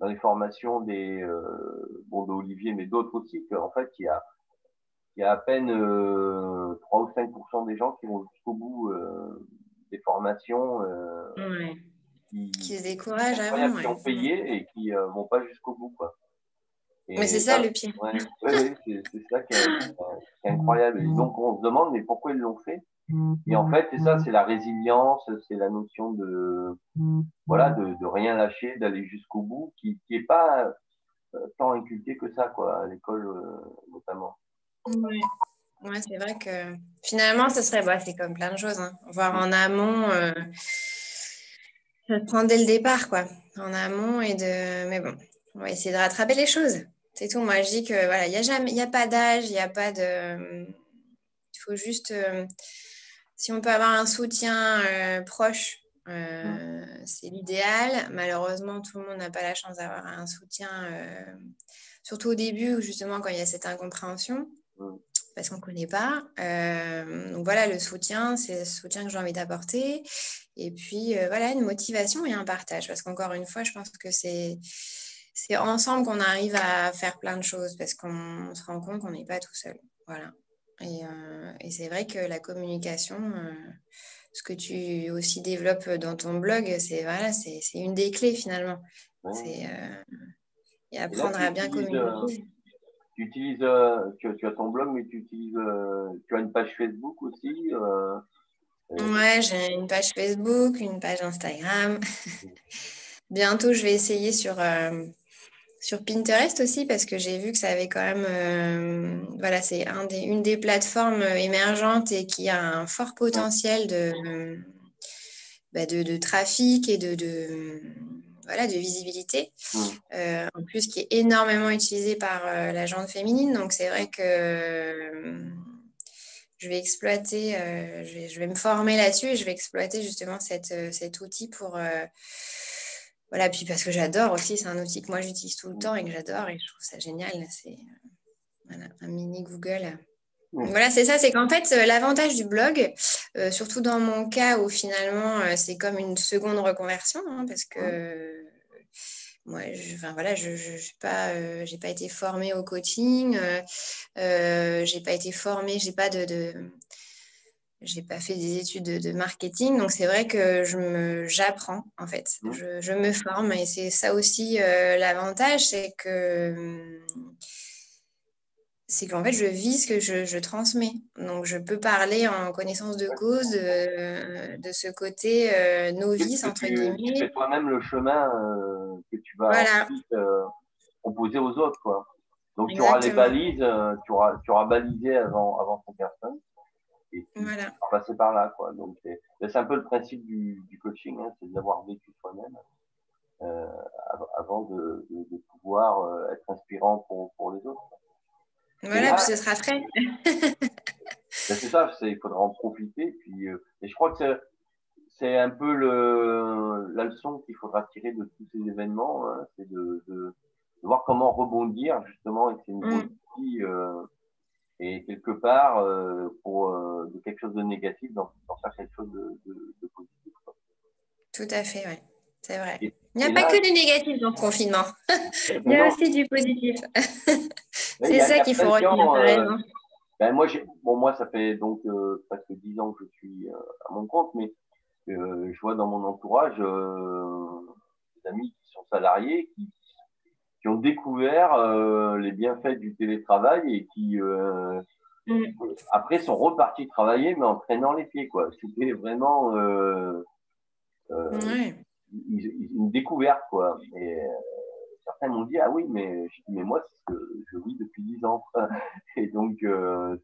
[SPEAKER 1] dans les formations des, euh, bon, d'Olivier, mais d'autres aussi, qu'en fait, il y a, il y a à peine euh, 3 ou 5% des gens qui vont jusqu'au bout euh, des formations. Euh,
[SPEAKER 2] qui, qui, se découragent avant.
[SPEAKER 1] Qui ont payé et qui vont pas jusqu'au bout, quoi.
[SPEAKER 2] Mais c'est ça, le pire.
[SPEAKER 1] Ouais, c'est ça qui est, incroyable. Et donc, on se demande, mais pourquoi ils l'ont fait? Et en fait, c'est ça, c'est la résilience, c'est la notion de, voilà, de, de rien lâcher, d'aller jusqu'au bout, qui n'est pas euh, tant inculqué que ça, quoi, à l'école euh, notamment.
[SPEAKER 2] Oui. Ouais, c'est vrai que finalement, ce serait, bah, c'est comme plein de choses. Hein. Voir en amont, euh, ça prend dès le départ, quoi. En amont et de. Mais bon, on va essayer de rattraper les choses. C'est tout. Moi, je dis que voilà, il n'y a jamais, il a pas d'âge, il n'y a pas de. Il faut juste, euh, si on peut avoir un soutien euh, proche, euh, c'est l'idéal. Malheureusement, tout le monde n'a pas la chance d'avoir un soutien, surtout au début, justement quand il y a cette incompréhension, parce qu'on ne connaît pas. donc voilà, le soutien, c'est le soutien que j'ai envie d'apporter. Et puis voilà, une motivation et un partage, parce qu'encore une fois, je pense que c'est c'est ensemble qu'on arrive à faire plein de choses parce qu'on se rend compte qu'on n'est pas tout seul. Voilà. Et, euh, c'est vrai que la communication, euh, ce que tu aussi développes dans ton blog, c'est voilà, c'est une des clés finalement. C'est euh, et apprendre à bien communiquer.
[SPEAKER 1] tu utilises, tu, as ton blog, mais tu utilises, tu as une page Facebook aussi.
[SPEAKER 2] ouais, j'ai une page Facebook, une page Instagram. Bientôt, je vais essayer sur sur Pinterest aussi parce que j'ai vu que ça avait quand même, euh, voilà, c'est un des, une des plateformes émergentes et qui a un fort potentiel de, bah, de, de, trafic et de, de, voilà, de visibilité. Euh, en plus, qui est énormément utilisé par euh, la gente féminine. Donc, c'est vrai que je vais exploiter, je vais, je, vais, me former là-dessus et je vais exploiter justement cette, cet outil pour voilà, puis parce que j'adore aussi, c'est un outil que moi j'utilise tout le temps et que j'adore et je trouve ça génial. C'est un mini Google. Voilà, c'est ça, c'est qu'en fait, l'avantage du blog, surtout dans mon cas où finalement c'est comme une seconde reconversion, hein, parce que moi, je, voilà, je n'ai pas, pas été formée au coaching, je n'ai pas été formée, j'ai pas de, de j'ai pas fait des études de, marketing, donc c'est vrai que je me, j'apprends en fait, mmh. je, je, me forme et c'est ça aussi l'avantage, c'est que c'est qu'en fait, je vis ce que je, transmets. Donc, je peux parler en connaissance de cause de, ce côté euh, novice, entre guillemets. Tu
[SPEAKER 1] fais toi-même le chemin euh, que tu vas ensuite, euh, proposer aux autres. Quoi. Donc, tu auras les balises, tu, auras, tu auras balisé avant, avant ton personne. Et vas passer par là. Quoi. Donc, c'est un peu le principe du, coaching, hein, c'est d'avoir vécu soi-même. avant de, de, pouvoir être inspirant pour, pour les autres.
[SPEAKER 2] Voilà, puis ce sera frais.
[SPEAKER 1] Ben, c'est ça, il faudra en profiter. Puis, euh, et je crois que c'est un peu le, la leçon qu'il faudra tirer de tous ces événements, hein, c'est de, de, voir comment rebondir justement avec ces nouveaux mm. outils euh, et quelque part euh, pour euh, de quelque chose de négatif dans, faire quelque chose de, de positif.
[SPEAKER 2] Tout à fait, oui. C'est vrai. Il n'y a pas que du négatif dans le confinement. Il y a aussi du positif. c'est ça qu'il faut retenir.
[SPEAKER 1] Euh, ben moi, bon, moi, ça fait donc euh, presque dix ans que je suis euh, à mon compte, mais je vois dans mon entourage des amis qui sont salariés, qui, qui ont découvert les bienfaits du télétravail et qui mm. après sont repartis travailler, mais en traînant les pieds. quoi. C'était vraiment une découverte, quoi. Et euh, certains m'ont dit, ah oui, mais, mais moi, c'est ce que je vis depuis 10 ans. Et donc, euh,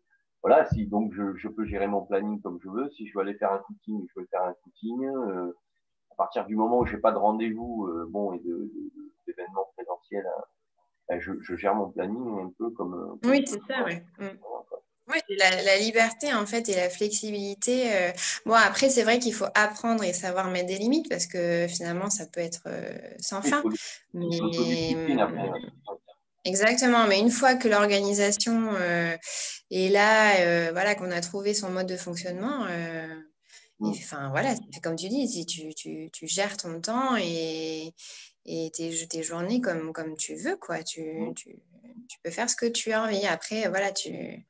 [SPEAKER 1] voilà, si donc je, je, peux gérer mon planning comme je veux, si je veux aller faire un footing, je peux faire un footing. Euh, à partir du moment où j'ai pas de rendez-vous, bon, et d'événements présentiels, ben, je, je, gère mon planning un peu comme.
[SPEAKER 2] oui, c'est ça, oui. Oui, la, liberté en fait et la flexibilité. Euh, bon, après, c'est vrai qu'il faut apprendre et savoir mettre des limites parce que finalement, ça peut être euh, sans fin. Mais... Exactement, mais une fois que l'organisation euh, est là, voilà, qu'on a trouvé son mode de fonctionnement, mmh. enfin voilà, comme tu dis, si tu, tu, tu, gères ton temps et, et tes, tes, journées comme, comme tu veux, quoi. Tu, mmh. tu, tu, peux faire ce que tu as envie. Après, voilà, tu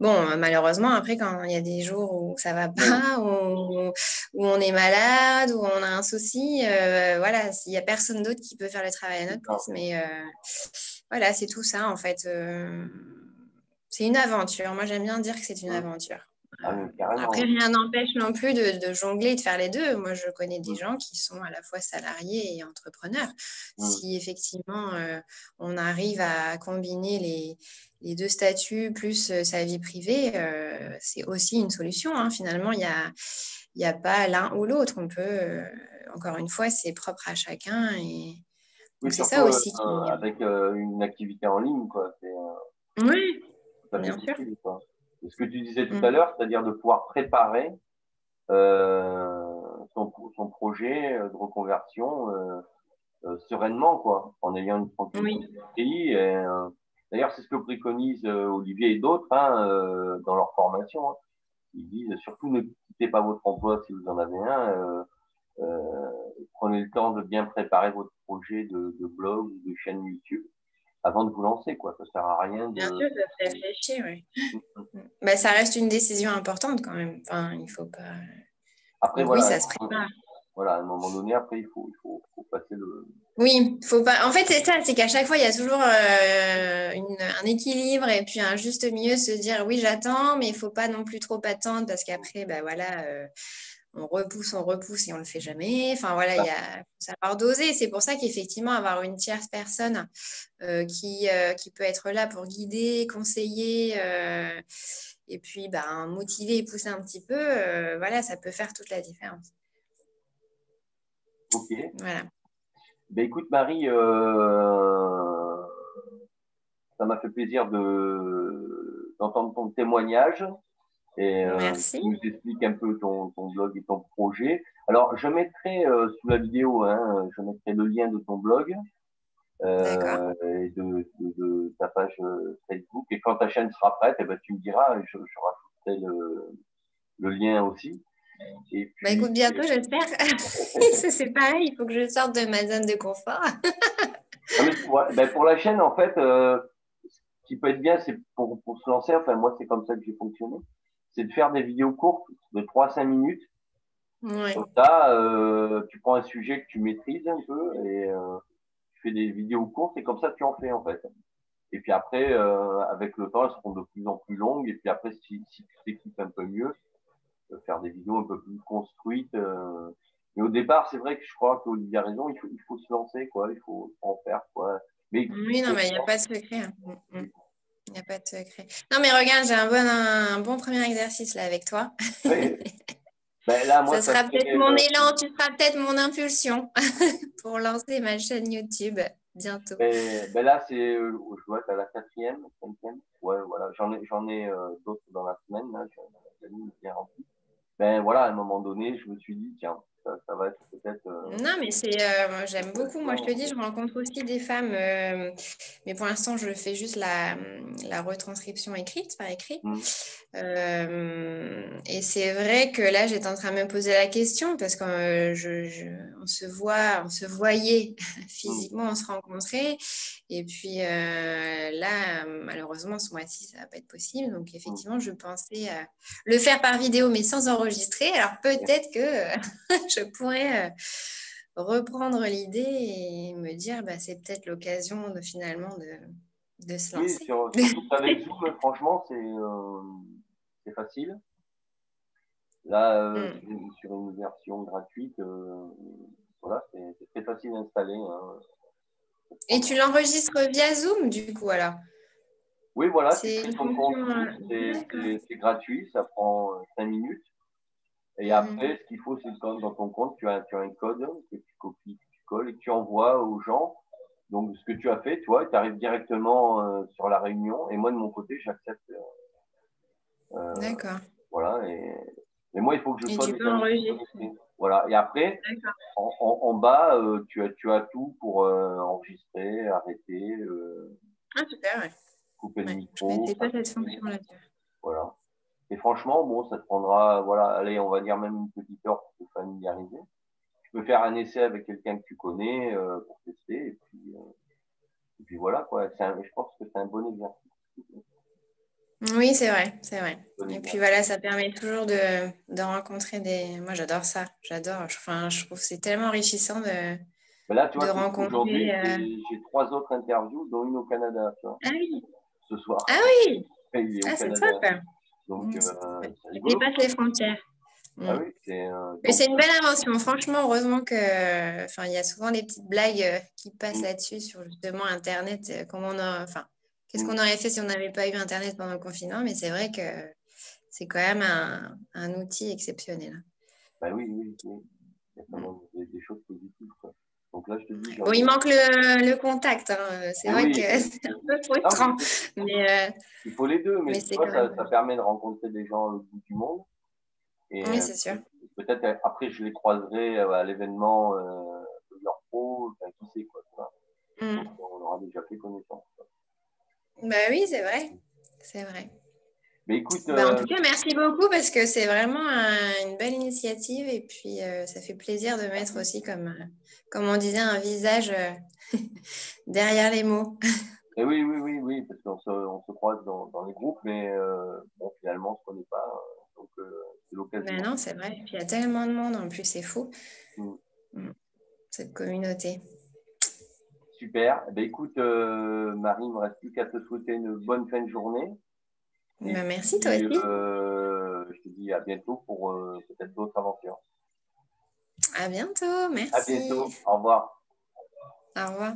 [SPEAKER 2] Bon, malheureusement, après, quand il y a des jours où ça va pas, où, on est malade, où on a un souci, euh, voilà, il n'y a personne d'autre qui peut faire le travail à notre place. Mais euh, voilà, c'est tout ça, en fait. Euh, c'est une aventure. Moi, j'aime bien dire que c'est une aventure. Ah, après, rien n'empêche non plus de, jongler et de faire les deux. Moi, je connais des gens qui sont à la fois salariés et entrepreneurs. Si effectivement on arrive à combiner les, les deux statuts plus euh, sa vie privée, euh, c'est aussi une solution. Hein. Finalement, il n'y a, y a pas l'un ou l'autre. On peut, euh, encore une fois, c'est propre à chacun. Et
[SPEAKER 1] c'est ça aussi. avec une activité en ligne, quoi.
[SPEAKER 2] oui, bien sûr.
[SPEAKER 1] Ce que tu disais tout à mm. l'heure, c'est-à-dire de pouvoir préparer son, son, projet de reconversion sereinement, quoi, en ayant une tranquillité oui. et D'ailleurs, c'est ce que préconisent euh, Olivier et d'autres hein, euh, dans leur formation. Hein. Ils disent surtout ne quittez pas votre emploi si vous en avez un. Euh, prenez le temps de bien préparer votre projet de, blog ou de chaîne YouTube avant de vous lancer. Quoi. Ça sert à rien de.
[SPEAKER 2] Bien sûr, de réfléchir, oui. bah, ça reste une décision importante quand même. Enfin, il faut pas.
[SPEAKER 1] Après, voilà, oui, ça se prépare. Voilà, à un moment donné, après, il faut, il faut, faut passer le,
[SPEAKER 2] oui, faut pas. En fait, c'est ça, c'est qu'à chaque fois, il y a toujours euh, un équilibre et puis un juste milieu, se dire oui, j'attends, mais il faut pas non plus trop attendre parce qu'après, bah voilà, euh, on repousse, on repousse et on le fait jamais. Enfin voilà, il y a savoir doser. C'est pour ça qu'effectivement, avoir une tierce personne euh, qui, qui peut être là pour guider, conseiller et puis bah, motiver et pousser un petit peu, voilà, ça peut faire toute la différence.
[SPEAKER 1] Ok. Voilà. Ben, écoute, Marie, euh, ça m'a fait plaisir de, d'entendre ton témoignage. Et euh, tu nous expliques un peu ton, ton, blog et ton projet. Alors, je mettrai euh, sous la vidéo, hein, je mettrai le lien de ton blog euh, et de, de, de, ta page euh, Facebook. Et quand ta chaîne sera prête, eh ben, tu me diras, je, je rajouterai le, le lien aussi.
[SPEAKER 2] Et puis, bah écoute, bientôt, j'espère. c'est pareil, il faut que je sorte de ma zone de confort.
[SPEAKER 1] Ah, ben, pour la chaîne, en fait, euh, ce qui peut être bien, c'est pour, pour se lancer, enfin moi, c'est comme ça que j'ai fonctionné, c'est de faire des vidéos courtes de 3-5 minutes. Ouais. Comme ça, euh, tu prends un sujet que tu maîtrises un peu et euh, tu fais des vidéos courtes et comme ça, tu en fais en fait. Et puis après, euh, avec le temps, elles seront de plus en plus longues. Et puis après, si, si tu t'équipes un peu mieux, faire des vidéos un peu plus construites. Euh. Mais au départ, c'est vrai que je crois qu'Olivier a raison, il faut, il faut se lancer, quoi. Il faut en faire, quoi.
[SPEAKER 2] Mais, oui, non, mais il n'y a pas de secret. Il n'y a pas de secret. Non, mais regarde, j'ai un bon, un bon premier exercice là avec toi. Ben là, moi, ça, sera peut-être mon élan, tu seras peut-être mon impulsion pour lancer ma chaîne YouTube bientôt.
[SPEAKER 1] Ben, ben là, c'est, euh, je à la quatrième, cinquième. Ouais, voilà, j'en ai, j'en ai euh, d'autres dans la semaine. Là, j'ai bien rempli ben voilà, à un moment donné, je me suis dit, tiens, ça, va être peut-être. Euh,
[SPEAKER 2] non, mais c'est, euh, j'aime beaucoup. Moi, je te dis, je rencontre aussi des femmes, euh, mais pour l'instant, je fais juste la, la retranscription écrite, par écrit. Mmh. et c'est vrai que là, j'étais en train de me poser la question parce qu'on je, on se voit, on se voyait mmh. physiquement, on se rencontrait. Et puis là, malheureusement, ce mois-ci, ça va pas être possible. Donc, mmh. effectivement, je pensais le faire par vidéo, mais sans enregistrer. Alors, peut-être que je pourrais euh, reprendre l'idée et me dire bah, c'est peut-être l'occasion de finalement de, de se lancer.
[SPEAKER 1] Oui, sur, avec Zoom, franchement, euh, c'est facile. Là, euh, mm. sur une version gratuite, voilà, c'est très facile d'installer. Hein.
[SPEAKER 2] Et tu l'enregistres via Zoom, du coup, alors?
[SPEAKER 1] Oui, voilà, c'est gratuit, ça prend 5 minutes. Et mhm. après, ce qu'il faut, c'est que dans ton compte, tu as, tu as un code que tu copies, que tu colles et que tu envoies aux gens. Donc, ce que tu as fait, toi, tu arrives directement euh, sur la réunion. Et moi, de mon côté, j'accepte.
[SPEAKER 2] Euh, euh D'accord.
[SPEAKER 1] Voilà. Et, et, moi, il faut que je
[SPEAKER 2] et sois. Tu peux enregistrer.
[SPEAKER 1] Voilà. Et après, en, en, en, bas, euh, tu, as, tu as tout pour enregistrer, arrêter.
[SPEAKER 2] ah, super, ouais.
[SPEAKER 1] Couper le micro. Je
[SPEAKER 2] ne pas cette fonction-là.
[SPEAKER 1] Voilà. Et franchement, bon, ça te prendra, voilà, allez, on va dire même une petite heure pour te familiariser. Tu peux faire un essai avec quelqu'un que tu connais euh, pour tester, et puis, euh, et puis voilà, quoi. Un, je pense que c'est un bon exercice.
[SPEAKER 2] Oui, c'est vrai, c'est vrai. et puis voilà, ça permet toujours de, de rencontrer des. Moi, j'adore ça, j'adore. Enfin, je trouve que c'est tellement enrichissant de,
[SPEAKER 1] là, tu vois, de rencontrer. Aujourd'hui, euh, j'ai trois autres interviews, dont une au Canada, tu vois.
[SPEAKER 2] Ah oui.
[SPEAKER 1] Ce soir.
[SPEAKER 2] Ah oui. Ah, c'est top. Donc, euh, dépasse les frontières.
[SPEAKER 1] Ah oui, c'est
[SPEAKER 2] c'est une belle invention. Franchement, heureusement que, enfin, il y a souvent des petites blagues euh, qui passent mm. là-dessus sur justement Internet. Euh, comment on enfin, qu'est-ce mm. qu'on aurait fait si on n'avait pas eu Internet pendant le confinement Mais c'est vrai que c'est quand même un, un, outil exceptionnel.
[SPEAKER 1] Bah oui, oui, oui. Il y a des choses positives. Quoi. Donc là, je te dis.
[SPEAKER 2] Bon, il manque le, le contact. Hein. C'est vrai que c'est un peu frustrant. mais, euh,
[SPEAKER 1] il faut les deux, mais, ça, ça, permet de rencontrer des gens au bout du monde.
[SPEAKER 2] Et, oui, c'est sûr. Euh,
[SPEAKER 1] peut-être euh, après, je les croiserai à l'événement de leur pro, enfin, qui sait quoi. Mm. On aura déjà fait connaissance.
[SPEAKER 2] Bah oui, c'est vrai. C'est vrai.
[SPEAKER 1] Mais écoute,
[SPEAKER 2] bah, en tout cas, merci beaucoup parce que c'est vraiment une belle initiative et puis ça fait plaisir de mettre aussi comme comme on disait, un visage euh, derrière les mots.
[SPEAKER 1] Et oui, oui, oui, oui, parce qu'on se, on se croise dans, dans, les groupes, mais euh, bon, finalement, on ne se connaît pas. Donc, euh, c'est l'occasion.
[SPEAKER 2] Mais non, c'est vrai. il y a tellement de monde en plus, c'est fou. Mm. Mm. Cette communauté.
[SPEAKER 1] Super. Eh ben, écoute, Marie, il ne me reste plus qu'à te souhaiter une bonne fin de journée.
[SPEAKER 2] Ben, merci, toi aussi.
[SPEAKER 1] je te dis à bientôt pour peut-être d'autres aventures.
[SPEAKER 2] À bientôt, merci. À
[SPEAKER 1] bientôt, au revoir.
[SPEAKER 2] Au revoir.